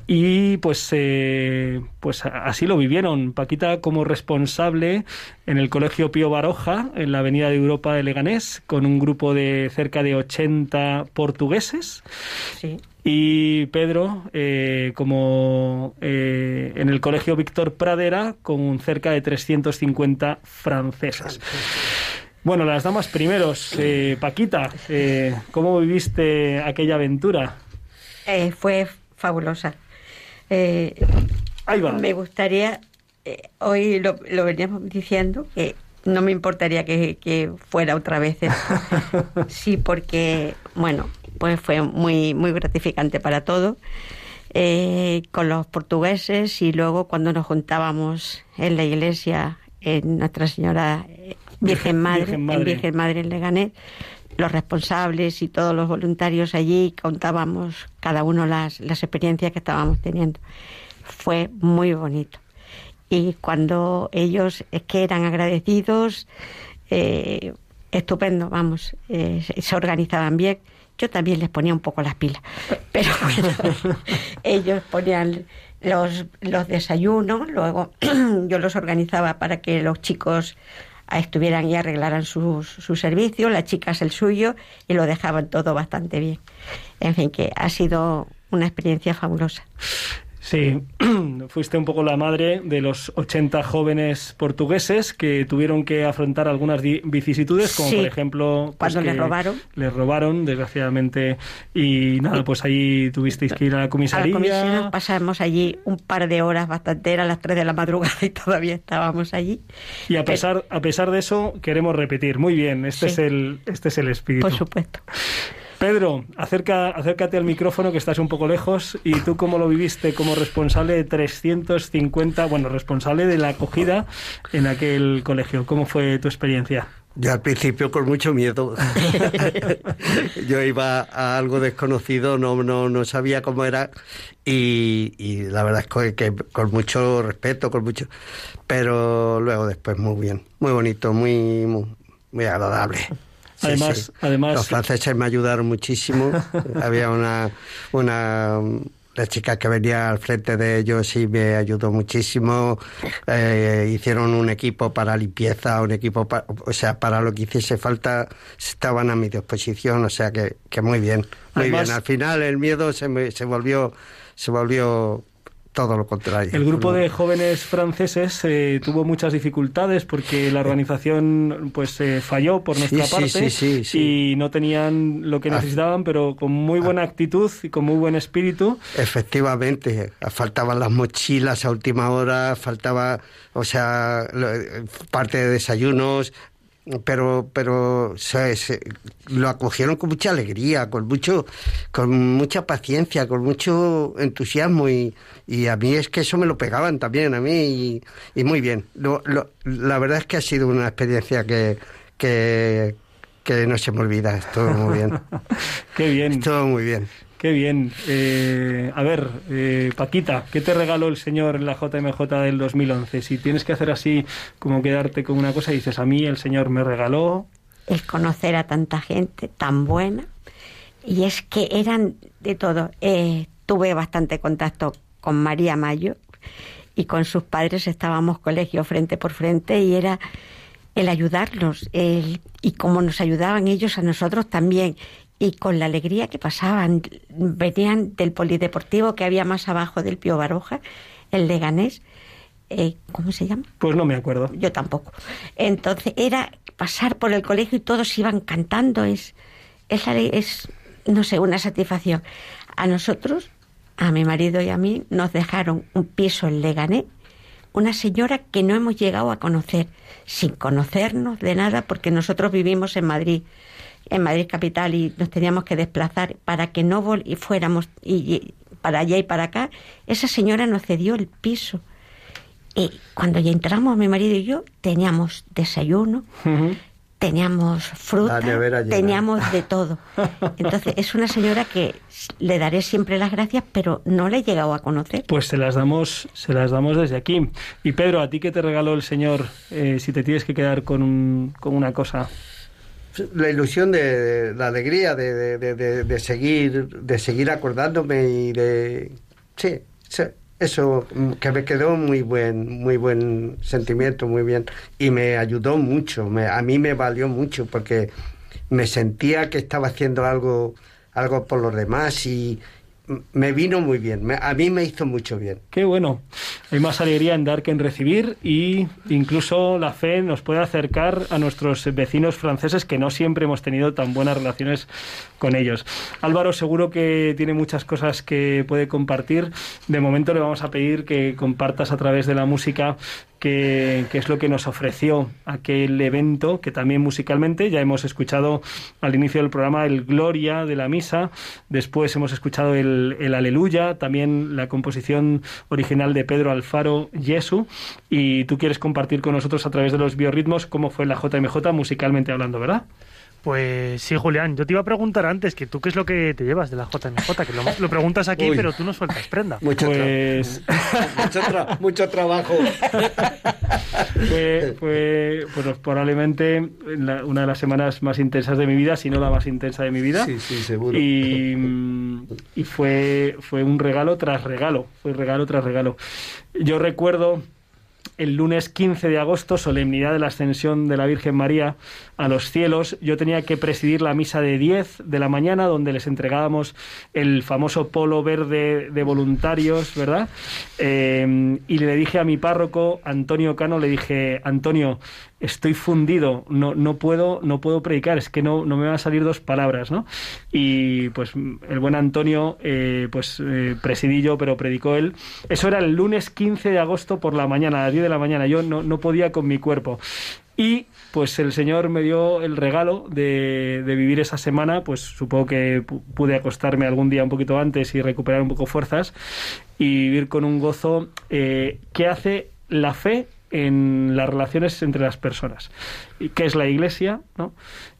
y pues, eh, pues así lo vivieron. Paquita como responsable en el Colegio Pío Baroja, en la Avenida de Europa de Leganés, con un grupo de cerca de 80 portugueses. Y Pedro eh, como eh, en el Colegio Víctor Pradera, con cerca de 350 franceses. Bueno, las damas primeros. Paquita, ¿cómo viviste aquella aventura? fue fabulosa. Eh, me gustaría, eh, hoy lo, veníamos diciendo, que no me importaría que, fuera otra vez. sí, porque, bueno, pues fue muy, muy gratificante para todos. Eh, con los portugueses y luego cuando nos juntábamos en la iglesia en Nuestra Señora Virgen Madre, en Virgen Madre en Leganés, los responsables y todos los voluntarios allí contábamos cada uno las, las experiencias que estábamos teniendo. Fue muy bonito. Y cuando ellos es que eran agradecidos, eh, estupendo, vamos, eh, se organizaban bien. Yo también les ponía un poco las pilas, pero bueno, ellos ponían los, los desayunos, luego yo los organizaba para que los chicos estuvieran y arreglaran su, su servicio, las chicas el suyo y lo dejaban todo bastante bien. En fin, que ha sido una experiencia fabulosa. Sí, fuiste un poco la madre de los 80 jóvenes portugueses que tuvieron que afrontar algunas vicisitudes, como por ejemplo... Pues Cuando les robaron. Les robaron, desgraciadamente, y nada, pues ahí tuvisteis que ir a la comisaría. A la pasamos allí un par de horas bastante, a las 3 de la madrugada y todavía estábamos allí. Y a pesar, a pesar de eso, queremos repetir. Muy bien, este, es, el, este es el espíritu. Por supuesto. Pedro, acerca, acércate al micrófono que estás un poco lejos. ¿Y tú cómo lo viviste como responsable de 350, bueno, responsable de la acogida en aquel colegio? ¿Cómo fue tu experiencia? Yo al principio con mucho miedo. Yo iba a algo desconocido, no, no, no sabía cómo era y, y la verdad es que, con mucho respeto, con mucho, pero luego después muy bien, muy bonito, muy, muy agradable además, además. Los franceses me ayudaron muchísimo. Había una, una la chica que venía al frente de ellos y me ayudó muchísimo. Eh, hicieron un equipo para limpieza, un equipo, o sea, para lo que hiciese falta, estaban a mi disposición, o sea que, que muy bien, muy bien. Al final el miedo se, me, se volvió, se volvió todo lo contrario. El grupo de jóvenes franceses eh, tuvo muchas dificultades porque la organización pues eh, falló por nuestra parte y no tenían lo que ah. necesitaban, pero con muy buena ah. actitud y con muy buen espíritu. Efectivamente, faltaban las mochilas a última hora, faltaba, o sea, parte de desayunos, pero pero se, lo acogieron con mucha alegría, con mucho con mucha paciencia, con mucho entusiasmo y, y a mí es que eso me lo pegaban también a mí y, muy bien. Lo, la verdad es que ha sido una experiencia que, que, que no se me olvida, estuvo muy bien. Qué bien. Estuvo muy bien. Qué bien. Eh, a ver, eh, Paquita, ¿qué te regaló el señor en la JMJ del 2011? Si tienes que hacer así, como quedarte con una cosa, dices, a mí el señor me regaló... El conocer a tanta gente tan buena. Y es que eran de todo. Eh, tuve bastante contacto con María Mayo y con sus padres estábamos colegio frente por frente y era el ayudarlos y como nos ayudaban ellos a nosotros también y con la alegría que pasaban. Venían del polideportivo que había más abajo del Pío Baroja, el Leganés. Eh, ¿Cómo se llama? Pues no me acuerdo. Yo tampoco. Entonces era pasar por el colegio y todos iban cantando. Es, es, es no sé, una satisfacción. A nosotros, a mi marido y a mí, nos dejaron un piso en Leganés una señora que no hemos llegado a conocer, sin conocernos de nada, porque nosotros vivimos en Madrid en Madrid capital y nos teníamos que desplazar para que no fuéramos y, para allá y para acá, esa señora nos cedió el piso. Y cuando ya entramos, mi marido y yo, teníamos desayuno, teníamos fruta, teníamos de todo. Entonces, es una señora que le daré siempre las gracias, pero no le he llegado a conocer. Pues se las damos, se las damos desde aquí. Y Pedro, ¿a ti qué te regaló el Señor eh, si te tienes que quedar con, con una cosa? La ilusión de, la alegría de, de, seguir de seguir acordándome y de sí, eso que me quedó muy buen muy buen sentimiento muy bien. Y me ayudó mucho a mí me valió mucho porque me sentía que estaba haciendo algo algo por los demás y, me vino muy bien, a mí me hizo mucho bien. Qué bueno. Hay más alegría en dar que en recibir y incluso la fe nos puede acercar a nuestros vecinos franceses que no siempre hemos tenido tan buenas relaciones con ellos. Álvaro seguro que tiene muchas cosas que puede compartir. De momento le vamos a pedir que compartas a través de la música qué, es lo que nos ofreció aquel evento, que también musicalmente ya hemos escuchado al inicio del programa el Gloria de la Misa, después hemos escuchado el, el Aleluya, también la composición original de Pedro Alfaro, Jesu, y tú quieres compartir con nosotros a través de los biorritmos cómo fue la JMJ musicalmente hablando, ¿verdad? Pues sí, Julián, yo te iba a preguntar antes que tú qué es lo que te llevas de la JMJ, que lo, preguntas aquí, pero tú no sueltas prenda. Mucho, pues... mucho, trabajo. fue, fue pues, probablemente una de las semanas más intensas de mi vida, si no la más intensa de mi vida. Sí, sí, seguro. Y, y fue, fue un regalo tras regalo, fue regalo tras regalo. Yo recuerdo el lunes 15 de agosto, solemnidad de la ascensión de la Virgen María a los cielos, yo tenía que presidir la misa de 10 de la mañana, donde les entregábamos el famoso polo verde de voluntarios, ¿verdad? Eh, y le dije a mi párroco, Antonio Cano, le dije, Antonio, estoy fundido, no, no, puedo, no puedo predicar, es que no, no me van a salir dos palabras, ¿no? Y pues el buen Antonio, eh, pues eh, presidí yo, pero predicó él. Eso era el lunes 15 de agosto por la mañana, a las 10 de la mañana, yo no, no podía con mi cuerpo. Y pues el Señor me dio el regalo de, de, vivir esa semana, pues supongo que pude acostarme algún día un poquito antes y recuperar un poco fuerzas y vivir con un gozo eh, que hace la fe en las relaciones entre las personas. ¿Qué es la Iglesia? ¿no?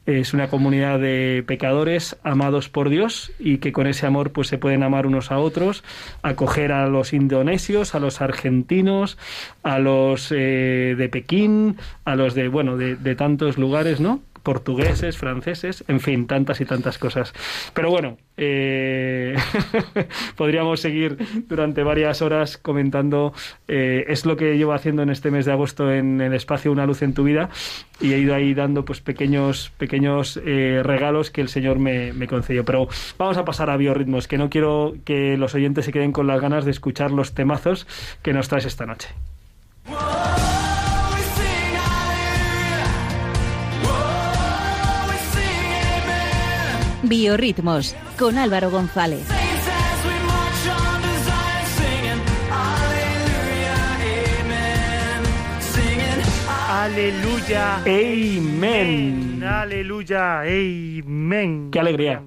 Es una comunidad de pecadores amados por Dios y que con ese amor pues se pueden amar unos a otros, acoger a los indonesios, a los argentinos, a los eh, de Pekín, a los de bueno de, de tantos lugares, ¿no? Portugueses, franceses, en fin, tantas y tantas cosas. Pero bueno, eh, podríamos seguir durante varias horas comentando. Eh, es lo que llevo haciendo en este mes de agosto en el espacio Una luz en tu vida y he ido ahí dando pues pequeños pequeños eh, regalos que el Señor me, me, concedió. Pero vamos a pasar a biorritmos, que no quiero que los oyentes se queden con las ganas de escuchar los temazos que nos traes esta noche. Biorritmos con Álvaro González. Aleluya. Amén. Aleluya. Amén. Qué alegría.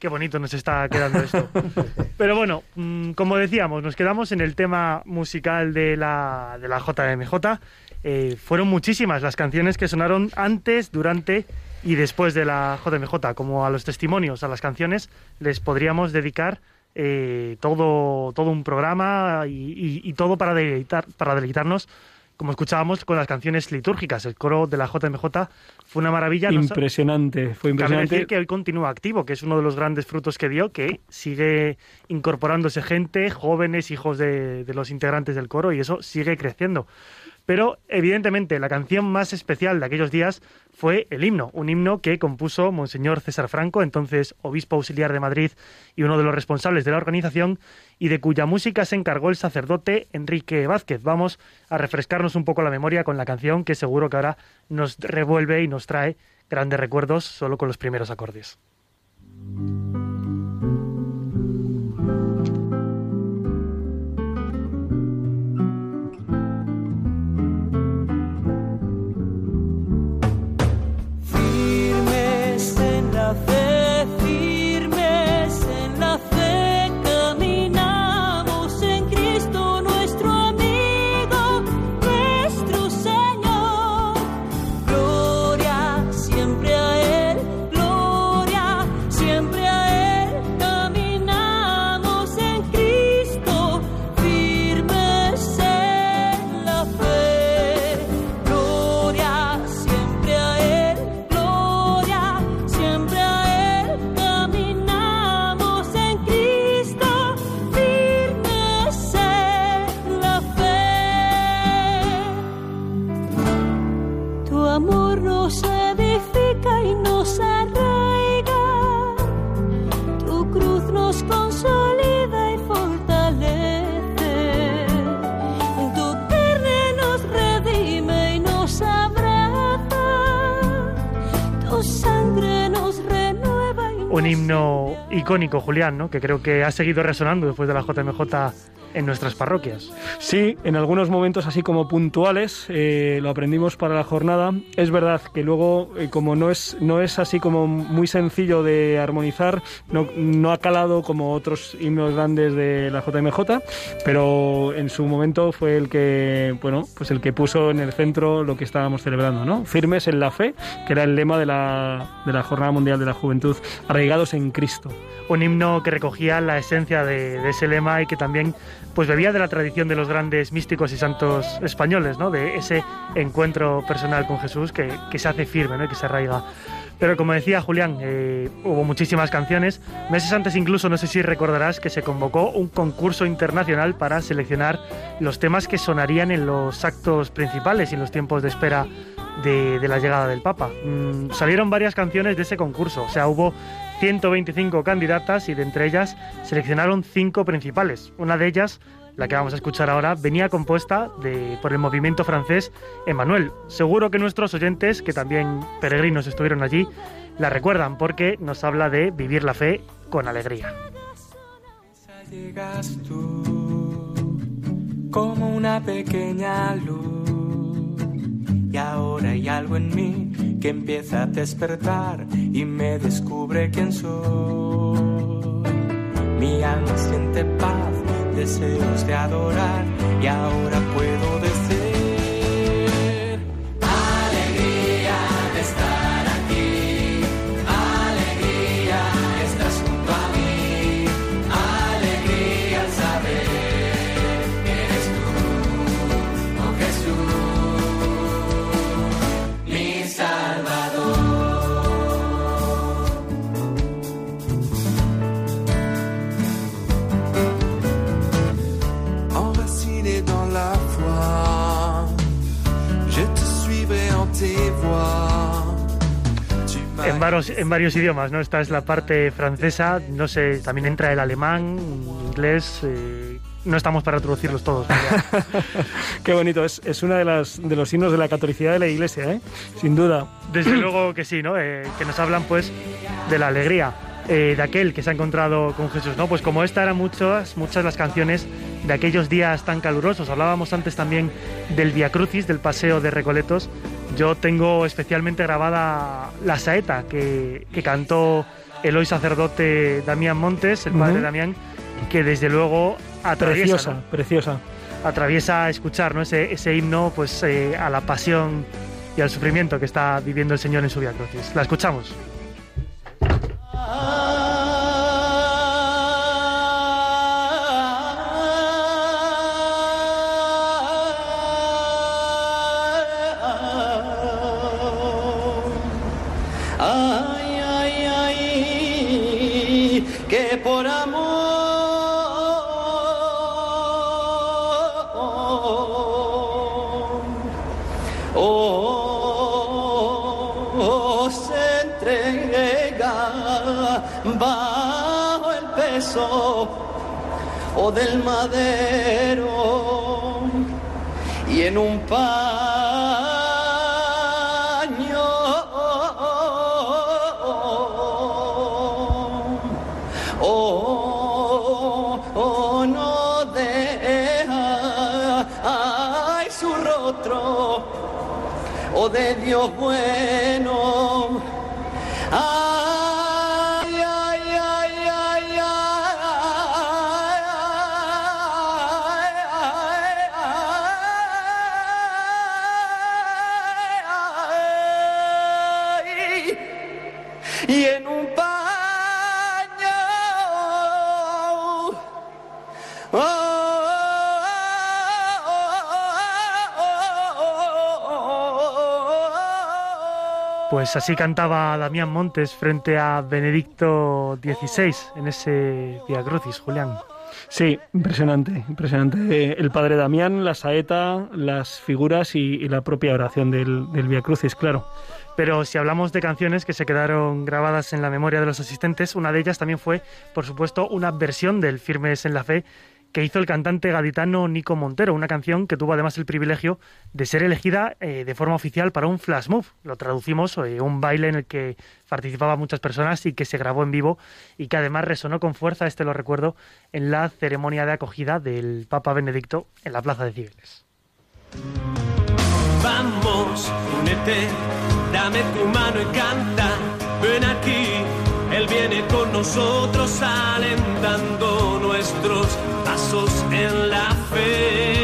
Qué bonito nos está quedando esto. Pero bueno, mm, como decíamos, nos quedamos en el tema musical de la, de la JMJ. Eh, fueron muchísimas las canciones que sonaron antes, durante y después de la JMJ. Como a los testimonios, a las canciones, les podríamos dedicar eh, todo, todo un programa y, y todo para, deleitar, para deleitarnos como escuchábamos con las canciones litúrgicas. El coro de la JMJ fue una maravilla. Impresionante, fue impresionante. decir que hoy continúa activo, que es uno de los grandes frutos que dio, que sigue incorporándose gente, jóvenes, hijos de, de los integrantes del coro, y eso sigue creciendo. Pero evidentemente la canción más especial de aquellos días fue el himno, un himno que compuso Monseñor César Franco, entonces obispo auxiliar de Madrid y uno de los responsables de la organización, y de cuya música se encargó el sacerdote Enrique Vázquez. Vamos a refrescarnos un poco la memoria con la canción que seguro que ahora nos revuelve y nos trae grandes recuerdos solo con los primeros acordes. Icónico, Julián, ¿no? que creo que ha seguido resonando después de la JMJ en nuestras parroquias. Sí, en algunos momentos así como puntuales, eh, lo aprendimos para la jornada. Es verdad que luego, eh, como no es, no es así como muy sencillo de armonizar, no, no, ha calado como otros himnos grandes de la JMJ, pero en su momento fue el que, bueno, pues el que puso en el centro lo que estábamos celebrando, ¿no? Firmes en la fe, que era el lema de la, de la Jornada Mundial de la Juventud, arraigados en Cristo. Un himno que recogía la esencia de, de ese lema y que también pues bebía de la tradición de los grandes místicos y santos españoles, ¿no? De ese encuentro personal con Jesús que, se hace firme, ¿no? Que se arraiga. Pero como decía Julián, eh, hubo muchísimas canciones. Meses antes incluso, no sé si recordarás, que se convocó un concurso internacional para seleccionar los temas que sonarían en los actos principales y en los tiempos de espera de, la llegada del Papa. Mm, salieron varias canciones de ese concurso, o sea, hubo 125 candidatas y de entre ellas seleccionaron cinco principales. Una de ellas, la que vamos a escuchar ahora, venía compuesta de, por el movimiento francés Emmanuel. Seguro que nuestros oyentes, que también peregrinos estuvieron allí, la recuerdan porque nos habla de vivir la fe con alegría. Como una pequeña luz y ahora hay algo en mí que empieza a despertar y me descubre quién soy. Mi alma siente paz, deseos de adorar y ahora puedo varios, en varios idiomas, ¿no? Esta es la parte francesa, no sé, también entra el alemán, inglés, eh, no estamos para traducirlos todos. Qué bonito, es, es uno de, las, de los signos de la catolicidad de la Iglesia, ¿eh? sin duda. Desde luego que sí, ¿no? Eh, que nos hablan pues de la alegría. Eh, de aquel que se ha encontrado con Jesús, ¿no? Pues como esta eran muchas, muchas las canciones de aquellos días tan calurosos. Hablábamos antes también del Via Crucis, del paseo de Recoletos. Yo tengo especialmente grabada la saeta que, cantó el hoy sacerdote Damián Montes, el padre Damián, que desde luego atraviesa. Preciosa, preciosa. Atraviesa escuchar ¿no? ese, ese himno pues, eh, a la pasión y al sufrimiento que está viviendo el Señor en su Via Crucis. La escuchamos. Del madero y en un paño. Oh, oh, no deja ay, su rostro o de Dios bueno Pues así cantaba Damián Montes frente a Benedicto XVI en ese Via Crucis, Julián. Sí, impresionante, impresionante. El padre Damián, la saeta, las figuras y, la propia oración del, del Via Crucis, claro. Pero si hablamos de canciones que se quedaron grabadas en la memoria de los asistentes, una de ellas también fue, por supuesto, una versión del Firmes en la Fe que hizo el cantante gaditano Nico Montero, una canción que tuvo además el privilegio de ser elegida eh, de forma oficial para un flash move. Lo traducimos, eh, un baile en el que participaban muchas personas y que se grabó en vivo y que además resonó con fuerza, este lo recuerdo, en la ceremonia de acogida del Papa Benedicto en la Plaza de Cibeles. Vamos, únete, dame tu mano y canta, ven aquí, Él viene con nosotros alentando nuestros en la fe.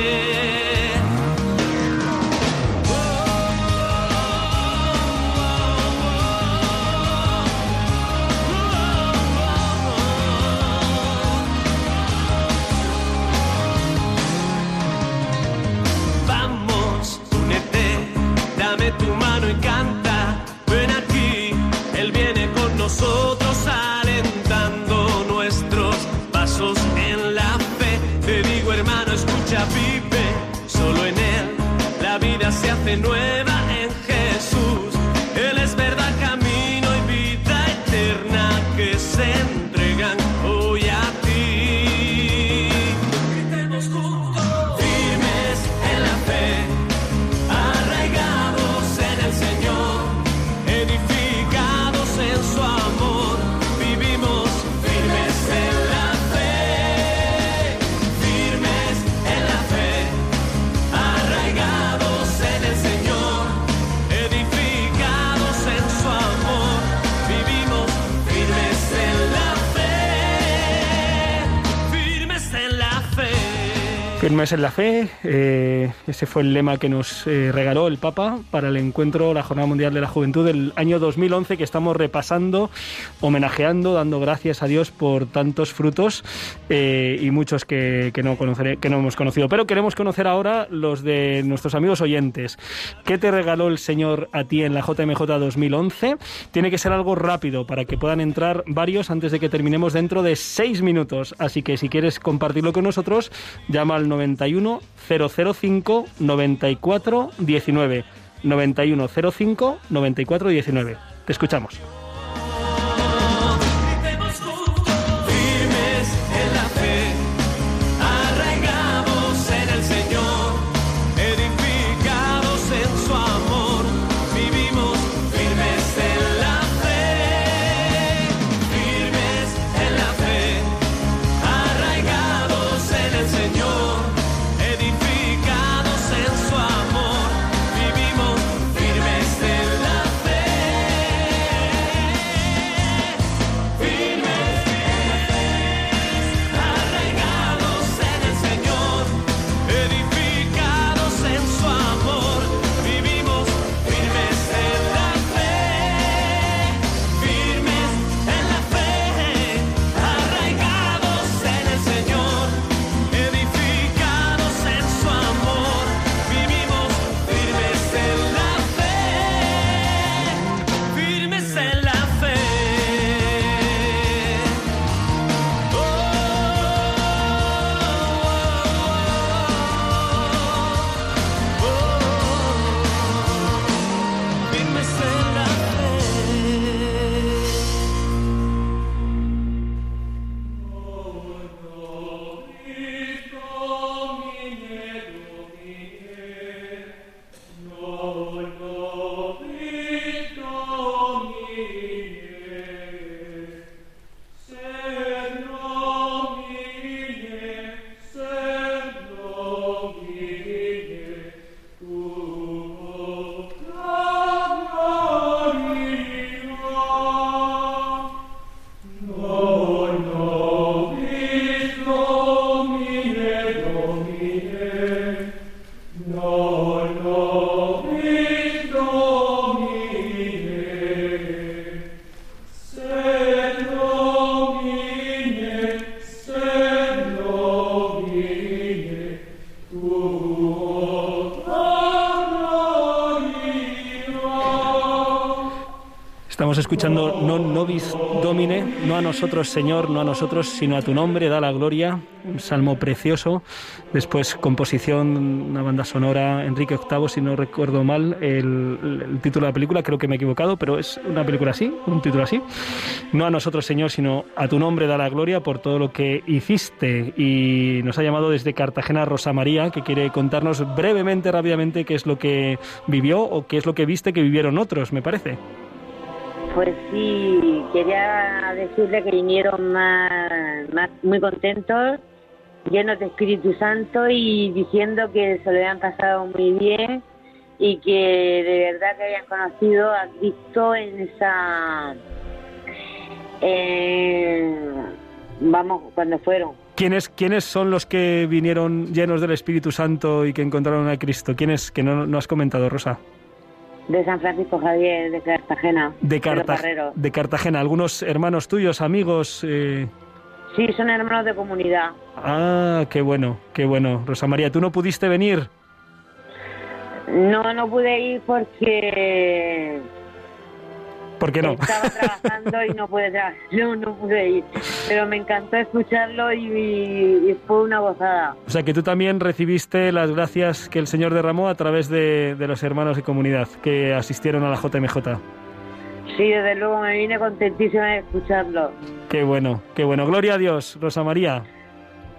Firmes en la fe, eh, ese fue el lema que nos eh, regaló el Papa para el encuentro, la Jornada Mundial de la Juventud del año 2011 que estamos repasando, homenajeando, dando gracias a Dios por tantos frutos eh, y muchos que, no conoceré, que no hemos conocido. Pero queremos conocer ahora los de nuestros amigos oyentes. ¿Qué te regaló el Señor a ti en la JMJ 2011? Tiene que ser algo rápido para que puedan entrar varios antes de que terminemos dentro de seis minutos. Así que si quieres compartirlo con nosotros, llama al 91 005 94 19. 91 05 94 19. Te escuchamos. Estamos escuchando Non Nobis Domine, no a nosotros Señor, no a nosotros, sino a tu nombre, da la gloria. Un salmo precioso. Después composición, una banda sonora, Enrique VIII, si no recuerdo mal el, título de la película, creo que me he equivocado, pero es una película así, un título así. No a nosotros Señor, sino a tu nombre da la gloria por todo lo que hiciste. Y nos ha llamado desde Cartagena Rosa María, que quiere contarnos brevemente, rápidamente, qué es lo que vivió o qué es lo que viste que vivieron otros, me parece. Pues sí, quería decirle que vinieron más, muy contentos, llenos de Espíritu Santo y diciendo que se lo habían pasado muy bien y que de verdad que habían conocido a Cristo en esa... vamos, cuando fueron. ¿Quiénes, ¿Quiénes son los que vinieron llenos del Espíritu Santo y que encontraron a Cristo? ¿Quiénes que no, no has comentado, Rosa? De San Francisco Javier, de Cartagena. De, de Cartagena. ¿Algunos hermanos tuyos, amigos? Eh? Sí, son hermanos de comunidad. Ah, qué bueno, qué bueno. Rosa María, ¿tú no pudiste venir? No, no pude ir porque ¿Por qué no? Estaba trabajando y no pude no, no pude ir. Pero me encantó escucharlo y, fue una gozada. O sea que tú también recibiste las gracias que el Señor derramó a través de, los hermanos y comunidad que asistieron a la JMJ. Sí, desde luego me vine contentísima de escucharlo. Qué bueno, qué bueno. Gloria a Dios, Rosa María.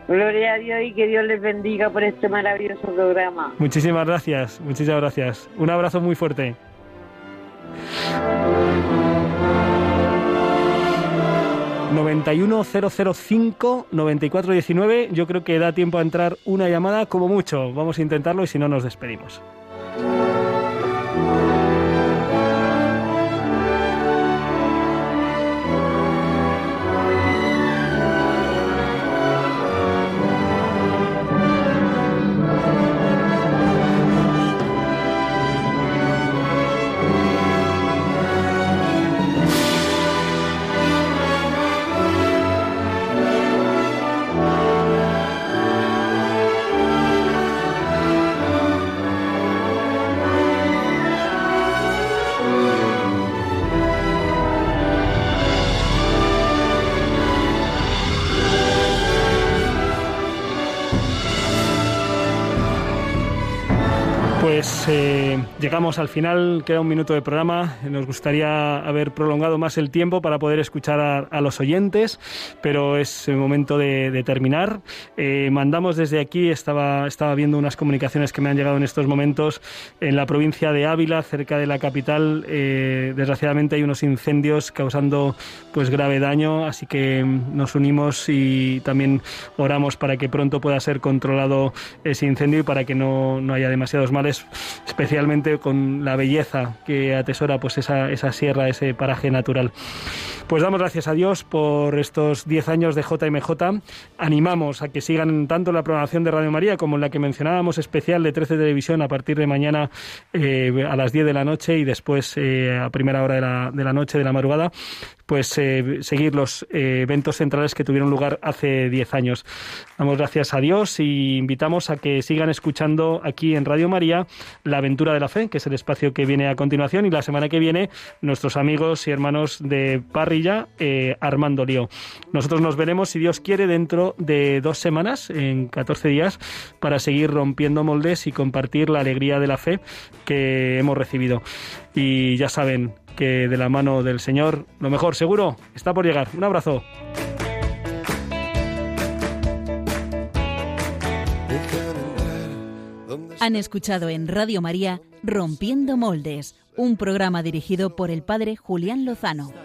Gloria a Dios y que Dios les bendiga por este maravilloso programa. Muchísimas gracias, muchísimas gracias. Un abrazo muy fuerte. 91005 9419. Yo creo que da tiempo a entrar una llamada como mucho. Vamos a intentarlo y si no nos despedimos. Llegamos al final, queda un minuto de programa. Nos gustaría haber prolongado más el tiempo para poder escuchar a, los oyentes, pero es el momento de, terminar. Eh, mandamos desde aquí, estaba, estaba viendo unas comunicaciones que me han llegado en estos momentos en la provincia de Ávila, cerca de la capital. Eh, desgraciadamente hay unos incendios causando pues grave daño, así que nos unimos y también oramos para que pronto pueda ser controlado ese incendio y para que no, no haya demasiados males especialmente con la belleza que atesora pues esa, esa sierra, ese paraje natural. Pues damos gracias a Dios por estos 10 años de JMJ. Animamos a que sigan tanto la programación de Radio María como la que mencionábamos especial de 13 Televisión a partir de mañana eh, a las 10 de la noche y después eh, a primera hora de la, de la noche, de la madrugada, pues eh, seguir los eventos centrales que tuvieron lugar hace 10 años. Damos gracias a Dios y invitamos a que sigan escuchando aquí en Radio María La Aventura de la Fe, que es el espacio que viene a continuación y la semana que viene nuestros amigos y hermanos de Parry eh, Armando Lío. Nosotros nos veremos, si Dios quiere, dentro de dos semanas, en 14 días, para seguir rompiendo moldes y compartir la alegría de la fe que hemos recibido. Y ya saben que de la mano del Señor, lo mejor seguro está por llegar. Un abrazo. Han escuchado en Radio María Rompiendo Moldes, un programa dirigido por el padre Julián Lozano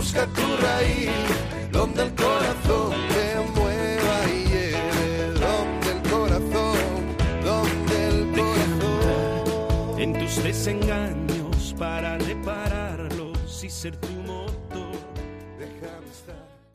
busca tu raíz, donde el corazón te mueva y lleve, donde el corazón, donde el corazón. En tus desengaños para repararlos y ser estar.